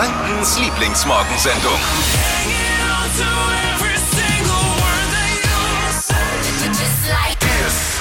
Frankens Lieblingsmorgensendung.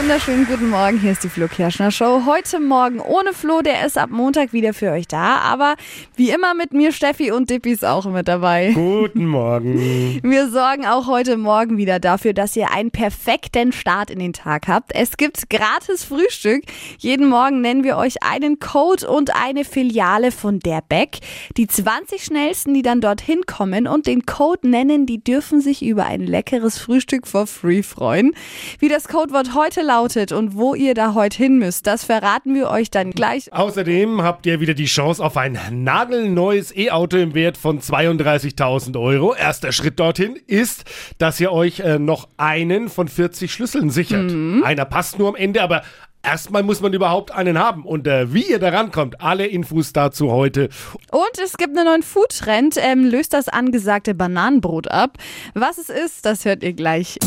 Wunderschönen guten Morgen, hier ist die Flo Kerschner Show. Heute Morgen ohne Flo, der ist ab Montag wieder für euch da, aber wie immer mit mir Steffi und Dippi ist auch mit dabei. Guten Morgen. Wir sorgen auch heute Morgen wieder dafür, dass ihr einen perfekten Start in den Tag habt. Es gibt gratis Frühstück. Jeden Morgen nennen wir euch einen Code und eine Filiale von der Beck. Die 20 schnellsten, die dann dorthin kommen und den Code nennen, die dürfen sich über ein leckeres Frühstück for free freuen. Wie das Codewort heute lautet und wo ihr da heute hin müsst, das verraten wir euch dann gleich. Außerdem habt ihr wieder die Chance auf ein nagelneues E-Auto im Wert von 32.000 Euro. Erster Schritt dorthin ist, dass ihr euch äh, noch einen von 40 Schlüsseln sichert. Einer passt nur am Ende, aber erstmal muss man überhaupt einen haben. Und äh, wie ihr da rankommt, alle Infos dazu heute. Und es gibt einen neuen Foodtrend, ähm, löst das angesagte Bananenbrot ab. Was es ist, das hört ihr gleich.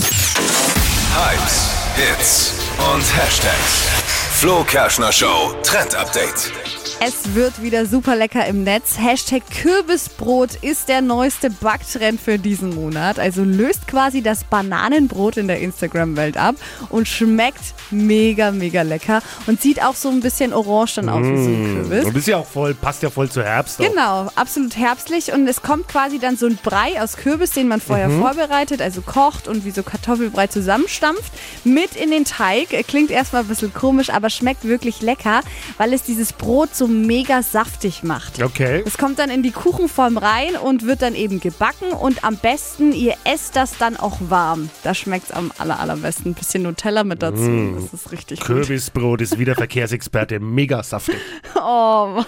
Hypes, Hits und Hashtags. Flo Kerschner Show Trend Update. Es wird wieder super lecker im Netz. Hashtag Kürbisbrot ist der neueste Backtrend für diesen Monat. Also löst quasi das Bananenbrot in der Instagram-Welt ab und schmeckt mega, mega lecker und sieht auch so ein bisschen orange dann aus wie so ein Kürbis. Und ist ja auch voll, passt ja voll zu Herbst. auch. Genau, absolut herbstlich und es kommt quasi dann so ein Brei aus Kürbis, den man vorher vorbereitet, also kocht und wie so Kartoffelbrei zusammenstampft, mit in den Teig. Klingt erstmal ein bisschen komisch, aber schmeckt wirklich lecker, weil es dieses Brot so mega saftig macht. Okay. Es kommt dann in die Kuchenform rein und wird dann eben gebacken und am besten, ihr esst das dann auch warm. Da schmeckt es am aller, allerbesten. Ein bisschen Nutella mit dazu. Das ist richtig gut. Kürbisbrot ist wieder Verkehrsexperte, mega saftig. Oh Mann.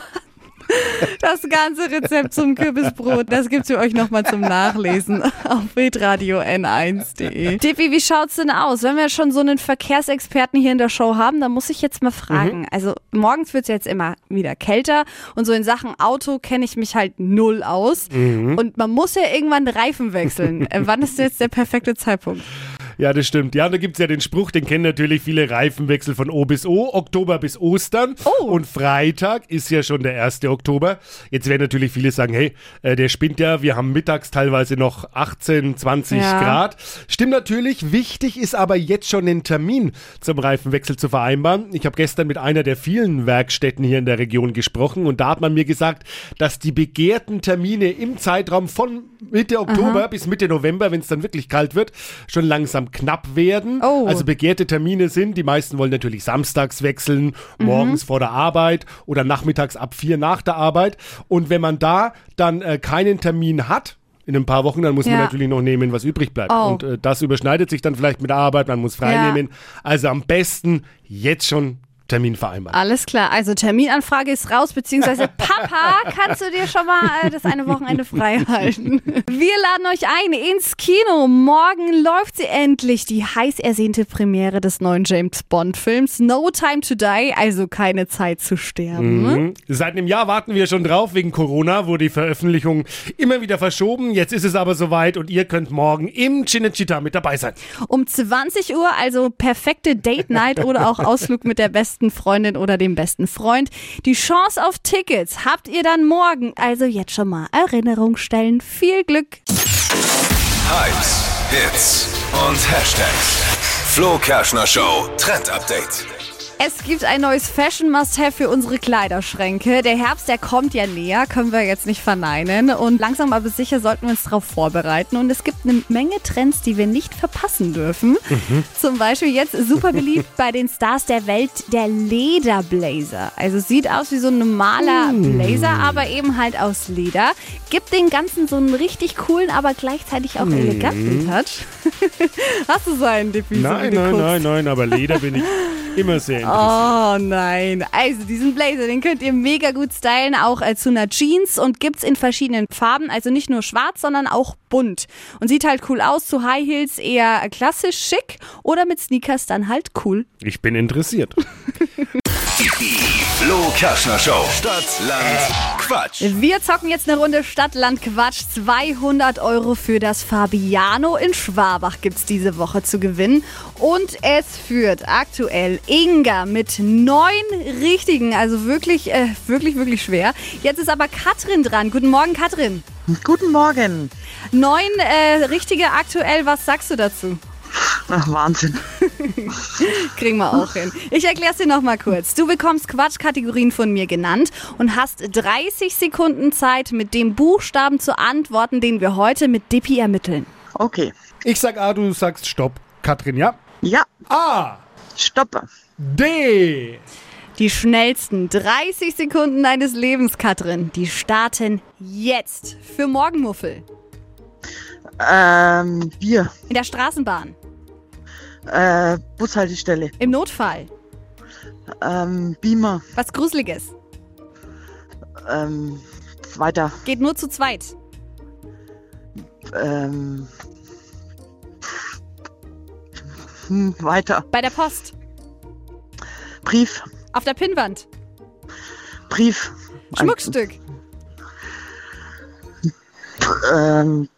Das ganze Rezept zum Kürbisbrot, das gibt's für euch nochmal zum Nachlesen auf hitradio n1.de. Tippi, wie schaut's denn aus? Wenn wir schon so einen Verkehrsexperten hier in der Show haben, dann muss ich jetzt mal fragen. Also morgens wird's jetzt immer wieder kälter und so in Sachen Auto kenne ich mich halt null aus. Und man muss ja irgendwann Reifen wechseln. Äh, Wann ist jetzt der perfekte Zeitpunkt? Ja, das stimmt. Ja, da gibt's ja den Spruch, den kennen natürlich viele Reifenwechsel von O bis O, Oktober bis Ostern. Oh. Und Freitag ist ja schon der 1. Oktober. Jetzt werden natürlich viele sagen, hey, äh, der spinnt ja, wir haben mittags teilweise noch 18, 20 Ja. Grad. Stimmt natürlich, wichtig ist aber jetzt schon den Termin zum Reifenwechsel zu vereinbaren. Ich habe gestern mit einer der vielen Werkstätten hier in der Region gesprochen und da hat man mir gesagt, dass die begehrten Termine im Zeitraum von Mitte Oktober bis Mitte November, wenn es dann wirklich kalt wird, schon langsam knapp werden. Oh. Also begehrte Termine sind, die meisten wollen natürlich samstags wechseln, morgens vor der Arbeit oder nachmittags ab vier nach der Arbeit. Und wenn man da dann äh, keinen Termin hat, in ein paar Wochen, dann muss man Ja. natürlich noch nehmen, was übrig bleibt. Oh. Und äh, das überschneidet sich dann vielleicht mit der Arbeit, man muss frei Ja. nehmen. Also am besten jetzt schon Termin vereinbaren. Alles klar, also Terminanfrage ist raus, beziehungsweise Papa, kannst du dir schon mal äh, das eine Wochenende frei halten? Wir laden euch ein ins Kino. Morgen läuft sie endlich, die heiß ersehnte Premiere des neuen James Bond-Films No Time to Die, also keine Zeit zu sterben. Mhm. Seit einem Jahr warten wir schon drauf. Wegen Corona wurde die Veröffentlichung immer wieder verschoben. Jetzt ist es aber soweit und ihr könnt morgen im Cinecittà mit dabei sein. Um 20 Uhr, also perfekte Date Night oder auch Ausflug mit der besten Freundin oder dem besten Freund. Die Chance auf Tickets habt ihr dann morgen. Also jetzt schon mal Erinnerung stellen. Viel Glück! Hypes, Hits und Hashtags. Flo Kerschner Show Trend Update. Es gibt ein neues Fashion Must-Have für unsere Kleiderschränke. Der Herbst, der kommt ja näher, können wir jetzt nicht verneinen. Und langsam aber sicher sollten wir uns darauf vorbereiten. Und es gibt eine Menge Trends, die wir nicht verpassen dürfen. Zum Beispiel jetzt super beliebt bei den Stars der Welt der Lederblazer. Also sieht aus wie so ein normaler Blazer, aber eben halt aus Leder. Gibt den Ganzen so einen richtig coolen, aber gleichzeitig auch eleganten Touch. Hast du so einen, so Nein, nein, nein, nein, aber Leder bin ich immer sehr interessiert. Oh nein. Also diesen Blazer, den könnt ihr mega gut stylen, auch äh, zu einer Jeans und gibt's in verschiedenen Farben, also nicht nur schwarz, sondern auch bunt. Und sieht halt cool aus, zu High Heels eher klassisch schick oder mit Sneakers dann halt cool. Ich bin interessiert. Die Flo Kerschner Show. Stadt, Land, Quatsch. Wir zocken jetzt eine Runde Stadt, Land, Quatsch. 200 Euro für das Fabiano in Schwabach gibt's diese Woche zu gewinnen. Und es führt aktuell Inga mit neun richtigen, also wirklich, äh, wirklich, wirklich schwer. Jetzt ist aber Katrin dran. Guten Morgen, Katrin. Guten Morgen. Neun äh, richtige aktuell, was sagst du dazu? Ach, Wahnsinn. Kriegen wir auch hin. Ich erkläre es dir nochmal kurz. Du bekommst Quatschkategorien von mir genannt und hast 30 Sekunden Zeit, mit dem Buchstaben zu antworten, den wir heute mit Dippi ermitteln. Okay. Ich sag A, du sagst Stopp. Katrin, ja? Ja, A, stopp. D, Die schnellsten 30 Sekunden deines Lebens, Katrin, die starten jetzt für Morgenmuffel. Ähm, Bier. In der Straßenbahn. Äh, Bushaltestelle. Im Notfall. Ähm, Beamer. Was Gruseliges. Ähm, weiter. Geht nur zu zweit. Ähm, hm, weiter. Bei der Post. Brief. Auf der Pinnwand. Brief. Schmuckstück. Ähm,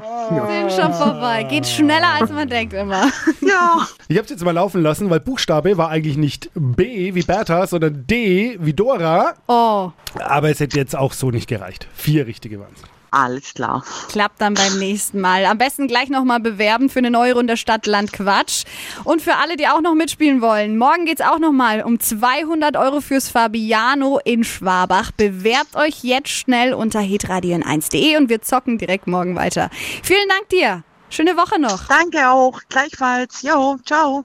Sind schon vorbei. Geht schneller, als man denkt immer. ja. Ich habe es jetzt mal laufen lassen, weil Buchstabe war eigentlich nicht B wie Bertha, sondern D wie Dora. Oh, Aber es hätte jetzt auch so nicht gereicht. Vier richtige waren es. Alles klar. klappt dann beim nächsten Mal. Am besten gleich nochmal bewerben für eine neue Runde Stadt, Land, Quatsch. Und für alle, die auch noch mitspielen wollen, morgen geht's auch nochmal um 200 Euro fürs Fabiano in Schwabach. Bewerbt euch jetzt schnell unter hitradion1.de und wir zocken direkt morgen weiter. Vielen Dank dir. Schöne Woche noch. Danke auch. Gleichfalls. Jo, ciao.